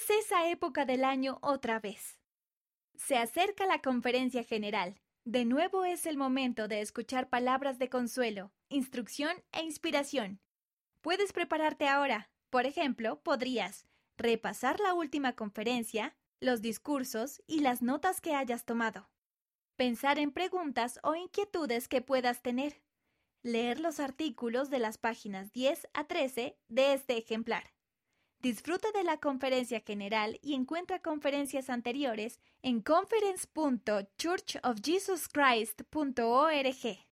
Es esa época del año otra vez. Se acerca la conferencia general. De nuevo es el momento de escuchar palabras de consuelo, instrucción e inspiración. Puedes prepararte ahora. Por ejemplo, podrías repasar la última conferencia, los discursos y las notas que hayas tomado. Pensar en preguntas o inquietudes que puedas tener. Leer los artículos de las páginas 10 a 13 de este ejemplar. Disfruta de la conferencia general y encuentra conferencias anteriores en conference.churchofjesuschrist.org.